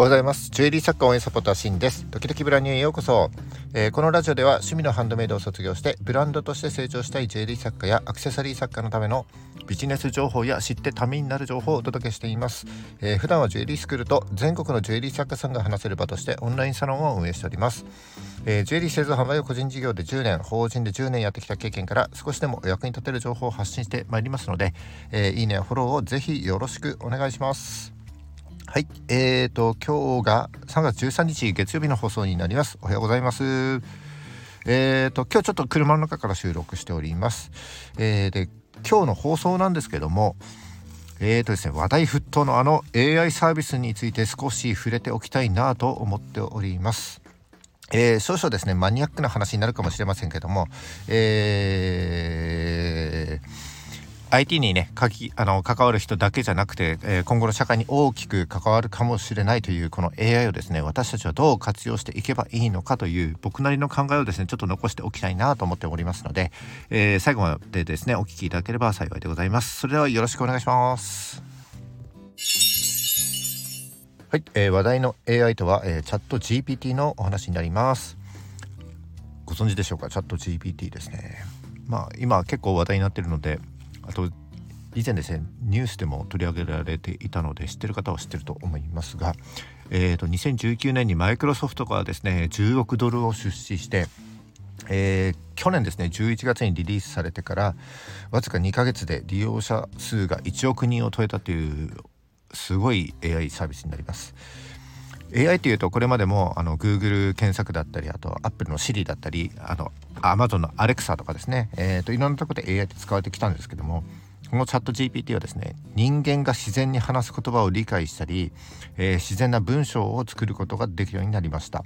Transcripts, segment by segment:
おはようございます。ジュエリー作家応援サポーターシンです。時々ブランニューへようこそ、えー、このラジオでは趣味のハンドメイドを卒業してブランドとして成長したいジュエリー作家やアクセサリー作家のためのビジネス情報や知ってためになる情報をお届けしています、えー、普段はジュエリースクールと全国のジュエリー作家さんが話せる場としてオンラインサロンを運営しております、えー、ジュエリー製造販売を個人事業で10年法人で10年やってきた経験から少しでもお役に立てる情報を発信してまいりますので、えいいねやフォローをぜひよろしくお願いします。はい、えーと今日が3月13日月曜日の放送になります。おはようございます。えーと今日ちょっと車の中から収録しております。えー、で今日の放送なんですけども、えーとですね話題沸騰のあの AI サービスについて少し触れておきたいなと思っております。えー、少々ですねマニアックな話になるかもしれませんけども、えー IT にねかきあの関わる人だけじゃなくて、えー、今後の社会に大きく関わるかもしれないというこの AI をですね私たちはどう活用していけばいいのかという僕なりの考えをですねちょっと残しておきたいなと思っておりますので、えー、最後までですねお聞きいただければ幸いでございます。それではよろしくお願いします。はい、えー、話題の AI とは、えー、チャット GPT のお話になります。ご存知でしょうか？チャット GPT ですね。まあ今結構話題になっているのであと以前ですねニュースでも取り上げられていたので知ってる方は知ってると思いますが、えーと、2019年にマイクロソフトがですね10億ドルを出資して、えー、去年ですね11月にリリースされてからわずか2ヶ月で利用者数が1億人を超えたというすごい AI サービスになります。AI というとこれまでもあの Google 検索だったりあと Apple の Siri だったりあの Amazon の Alexa とかですね、えーと、いろんなところで AI って使われてきたんですけどもこのチャット GPT はですね人間が自然に話す言葉を理解したり、えー、自然な文章を作ることができるようになりました、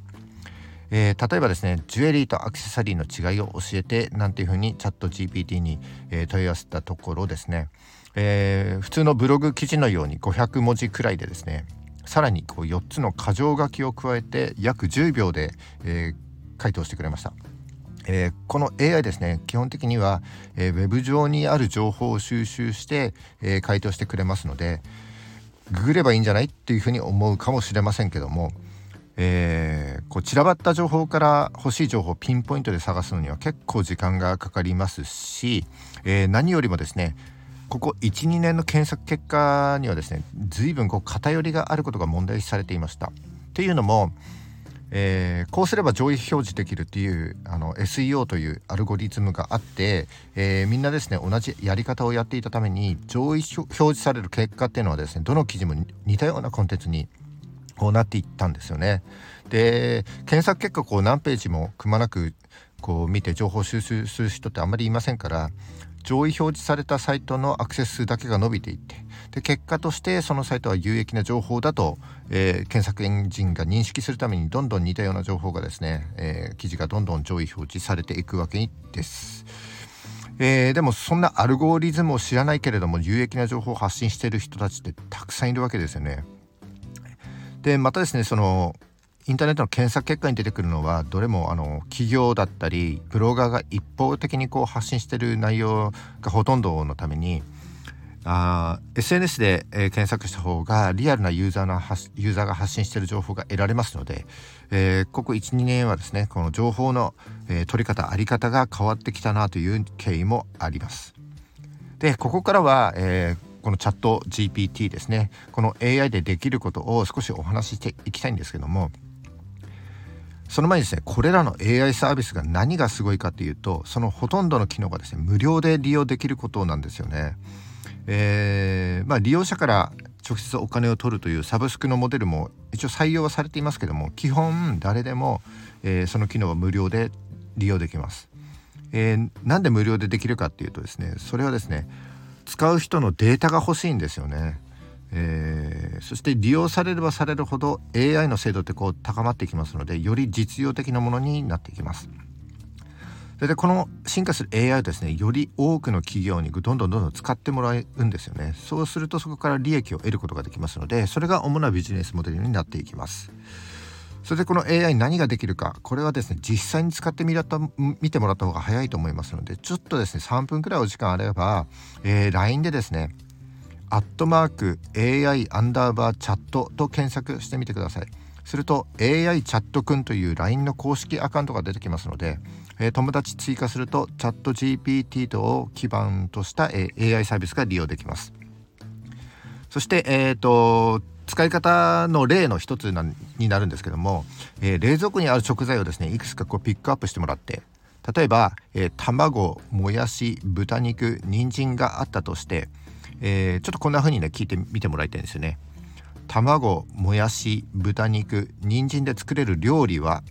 えー、例えばですねジュエリーとアクセサリーの違いを教えてなんていうふうにチャット GPT に、えー、問い合わせたところですね、え普通のブログ記事のように500文字くらいでですねさらにこう4つの箇条書きを加えて約10秒で、えー、回答してくれました。えー、この AI ですね基本的には、えー、ウェブ上にある情報を収集して、えー、回答してくれますのでググればいいんじゃないっていうふうに思うかもしれませんけども、えー、こう散らばった情報から欲しい情報をピンポイントで探すのには結構時間がかかりますし、えー、何よりもですねここ12年の検索結果にはですね随分こう偏りがあることが問題視されていました。っていうのも、えー、こうすれば上位表示できるっていうあの SEO というアルゴリズムがあって、えー、みんなですね同じやり方をやっていたために上位表示される結果っていうのはですねどの記事も似たようなコンテンツにこうなっていったんですよね。で検索結果こう何ページもくまなくこう見て情報収集する人ってあんまりいませんから上位表示されたサイトのアクセス数だけが伸びていってで結果としてそのサイトは有益な情報だと、えー、検索エンジンが認識するためにどんどん似たような情報がですね、えー、記事がどんどん上位表示されていくわけです。えー、でもそんなアルゴリズムを知らないけれども有益な情報を発信している人たちってたくさんいるわけですよね。でまたですねそのインターネットの検索結果に出てくるのはどれもあの企業だったりブロガーが一方的にこう発信してる内容がほとんどのためにあ SNS で、えー、検索した方がリアルなユーザーのユーザーが発信している情報が得られますので、えー、ここ12年はですねこの情報の、えー、取り方あり方が変わってきたなという経緯もあります。でここからは、えーこのチャット GPT ですねこの AI でできることを少しお話ししていきたいんですけどもその前にですねこれらの AI サービスが何がすごいかっていうとそのほとんどの機能がですね無料で利用できることなんですよね。えー、まあ、利用者から直接お金を取るというサブスクのモデルも一応採用はされていますけども基本誰でも、えー、その機能は無料で利用できます。えー、なんで無料でできるかっていうとですねそれはですね使う人のデータが欲しいんですよね。えー、そして利用されればされるほど AI の精度ってこう高まっていきますのでより実用的なものになっていきます。それでこの進化する AI をですねより多くの企業にどんどんどんどん使ってもらうんですよねそうするとそこから利益を得ることができますのでそれが主なビジネスモデルになっていきますそれでこの AI 何ができるかこれはですね実際に使ってみらた見てもらった方が早いと思いますのでちょっとですね3分くらいお時間あれば、えー、LINE でですねアットマーク AI アンダーバーチャットと検索してみてください。すると AI チャットくんという LINE の公式アカウントが出てきますので、えー、友達追加するとチャット GPT 等を基盤とした、えー、AI サービスが利用できます。そして、えーと、使い方の例の一つになるんですけども、えー、冷蔵庫にある食材をですねいくつかこうピックアップしてもらって例えば、えー、卵もやし豚肉人参があったとして、えー、ちょっとこんな風にね聞いてみてもらいたいんですよね。卵もやし豚肉人参で作れる料理は？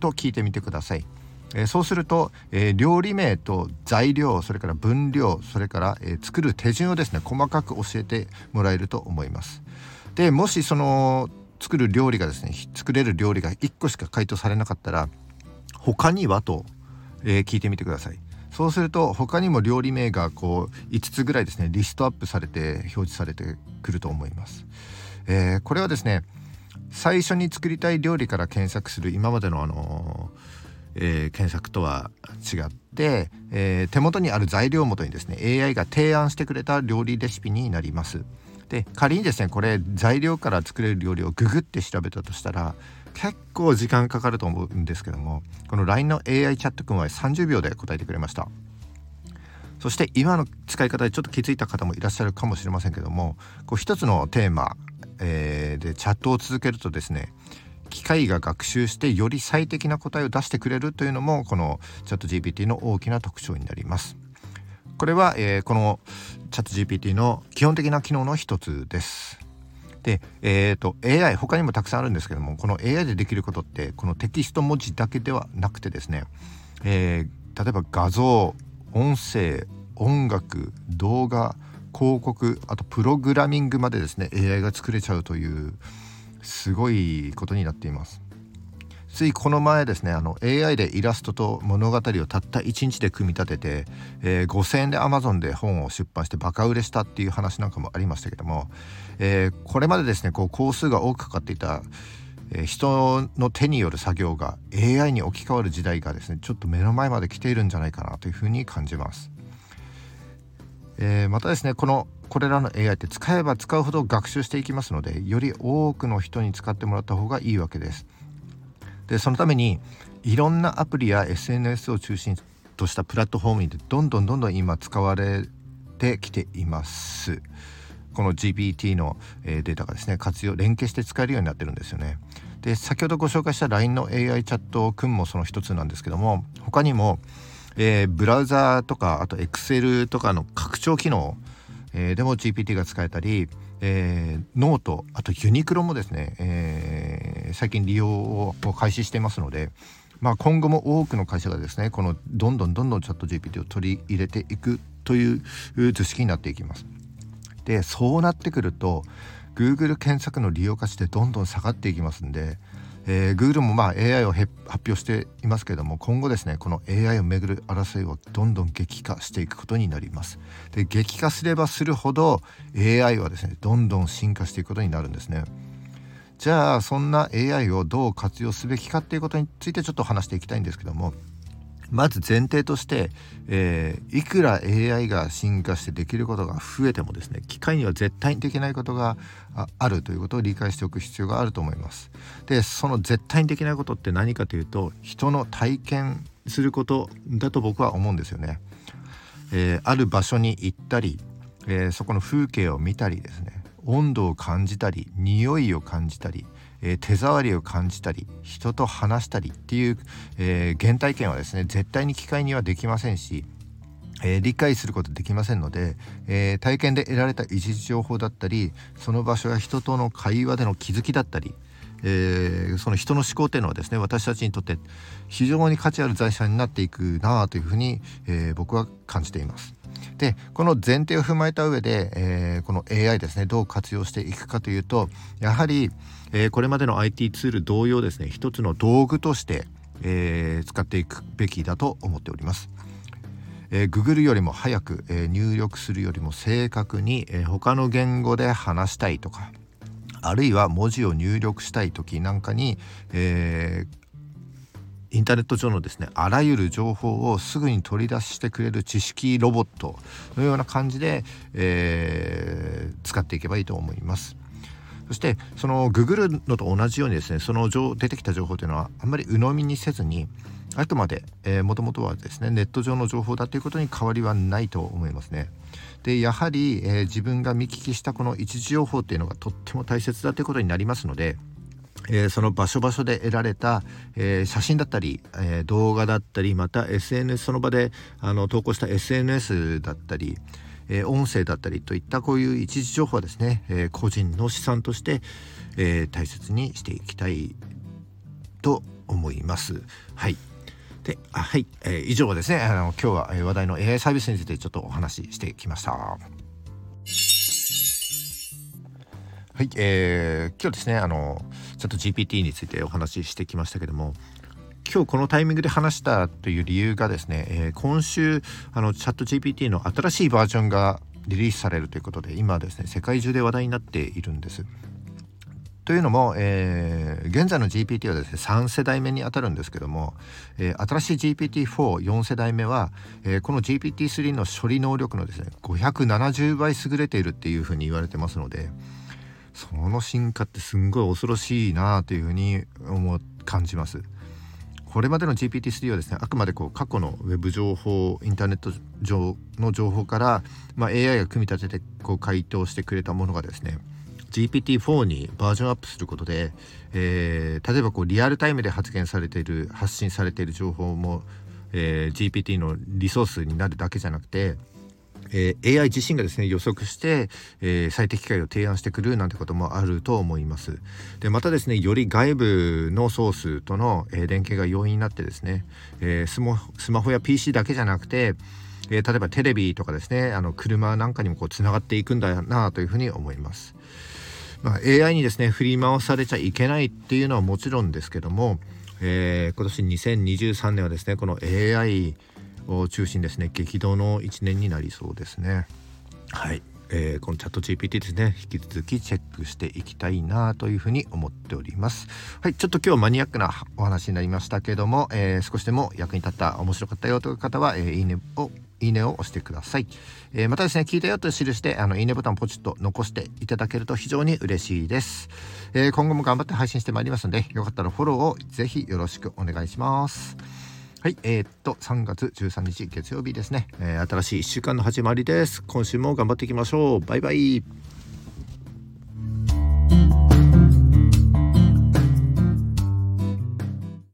と聞いてみてください。えー、そうすると、えー、料理名と材料それから分量それから、えー、作る手順をですね細かく教えてもらえると思います。でもしその作る料理がですね作れる料理が1個しか回答されなかったら他にはとえー、聞いてみてくださいそうすると他にも料理名がこう5つぐらいですねリストアップされて表示されてくると思います、えー、これはですね最初に作りたい料理から検索する今までのあのえー、検索とは違って、えー、手元にある材料をもとにですね AI が提案してくれた料理レシピになります。で仮にですねこれ材料から作れる料理をググって調べたとしたら結構時間かかると思うんですけどもこの LINE の AI チャット君は30秒で答えてくれました。そして今の使い方でちょっと気づいた方もいらっしゃるかもしれませんけどもこう一つのテーマ、えー、でチャットを続けるとですね機械が学習してより最適な答えを出してくれるというのもこのチャット GPT の大きな特徴になります。これは、えー、このチャット GPT の基本的な機能の一つです。で、えーと、AI 他にもたくさんあるんですけどもこの AI でできることってこのテキスト文字だけではなくてですね、えー、例えば画像音声音楽動画広告あとプログラミングまでですね AI が作れちゃうというすごいことになっています。ついこの前ですねあの AI でイラストと物語をたった1日で組み立てて、えー、5,000円で Amazon で本を出版してバカ売れしたっていう話なんかもありましたけども、えー、これまでですねこう工数が多くかかっていた、えー、人の手による作業が AI に置き換わる時代がですねちょっと目の前まで来ているんじゃないかなというふうに感じます。えー、またですねこのこれらの AI って使えば使うほど学習していきますのでより多くの人に使ってもらった方がいいわけです。でそのためにいろんなアプリや SNS を中心としたプラットフォームにどんどんどんどん今使われてきています。この GPT のデータがですね活用連携して使えるようになってるんですよね。で先ほどご紹介した LINE の AI チャットくんもその一つなんですけども他にも、えー、ブラウザーとかあと Excel とかの拡張機能、えー、でも GPT が使えたりえー、ノートあとユニクロもですね、えー、最近利用を開始していますので、まあ、今後も多くの会社がですねこのどんどんどんどんチャット GPT を取り入れていくという図式になっていきます。でそうなってくると Google 検索の利用価値ってどんどん下がっていきますんで、えー、Google もまあ AI を発表していますけれども今後ですねこの AI をめぐる争いはどんどん激化していくことになりますで激化すればするほど AI はですねどんどん進化していくことになるんですねじゃあそんな AI をどう活用すべきかっていうことについてちょっと話していきたいんですけどもまず前提として、えー、いくら AI が進化してできることが増えてもですね機械には絶対にできないことがあるということを理解しておく必要があると思います。でその絶対にできないことって何かというと人の体験することだと僕は思うんですよね。えー、ある場所に行ったり、えー、そこの風景を見たりですね温度を感じたり匂いを感じたりえー、手触りを感じたり人と話したりっていう、えー、原体験はですね絶対に機械にはできませんしえー、理解することできませんので、えー、体験で得られた一時情報だったりその場所や人との会話での気づきだったり、えー、その人の思考っていうのはですね私たちにとって非常に価値ある財産になっていくなというふうに、え僕は感じています。でこの前提を踏まえた上で、えこの AI ですねどう活用していくかというとやはり、えー、これまでの IT ツール同様ですね一つの道具として、えー、使っていくべきだと思っております。えー、Google よりも早く、えー、入力するよりも正確に、えー、他の言語で話したいとかあるいは文字を入力したい時なんかに、えインターネット上のですねあらゆる情報をすぐに取り出してくれる知識ロボットのような感じで、えー、使っていけばいいと思います。そしてそのググるのと同じようにですねその出てきた情報というのはあんまり鵜呑みにせずにあくまでもともとはですねネット上の情報だということに変わりはないと思いますね。でやはり、えー、自分が見聞きしたこの一時情報っていうのがとっても大切だということになりますので、えー、その場所場所で得られた、えー、写真だったり、えー、動画だったりまた SNS その場であの投稿した SNS だったり、え音声だったりといったこういう一時情報はですね、え個人の資産として、え大切にしていきたいと思います。はいであはい、え、以上はですねあの今日は、話題の AI サービスについてちょっとお話ししてきました。はい、えー、今日ですねあのちょっと GPT についてお話ししてきましたけども今日このタイミングで話したという理由がですね、えー、今週あのチャット GPT の新しいバージョンがリリースされるということで今ですね世界中で話題になっているんです。というのも、えー、現在の GPT はですね3世代目にあたるんですけども、えー、新しい GPT44 世代目は、えー、この GPT3 の処理能力のですね570倍優れているっていうふうに言われてますのでその進化ってすんごい恐ろしいなというふうに思う感じます。これまでの GPT-3 はですねあくまでこう過去のウェブ情報インターネット上の情報から、まあ、AI が組み立ててこう回答してくれたものがですね GPT-4 にバージョンアップすることで、えー、例えばこうリアルタイムで発言されている発信されている情報も、えー、GPT のリソースになるだけじゃなくて、えー、AI 自身がですね予測して、えー、最適解を提案してくるなんてこともあると思います。でまたですねより外部のソースとの、えー、連携が容易になってですね、えー、スマスマホや PC だけじゃなくてえー、例えばテレビとかですねあの車なんかにもこうつながっていくんだなというふうに思います。まあ、AI にですね振り回されちゃいけないっていうのはもちろんですけども、えー、今年2023年はですねこの AI を中心ですね。激動の1年になりそうですね。はい。えー、このチャット GPT ですね。引き続きチェックしていきたいなというふうに思っております。はい。ちょっと今日マニアックなお話になりましたけども、えー、少しでも役に立った面白かったよという方は、えー、いいねをいいねを押してください、えー、またですね聞いたよと記してあのいいねボタンポチッと残していただけると非常に嬉しいです、えー、今後も頑張って配信してまいりますのでよかったらフォローをぜひよろしくお願いしますはいえー、っと3月13日月曜日ですね、えー、新しい1週間の始まりです。今週も頑張っていきましょう。バイバイ。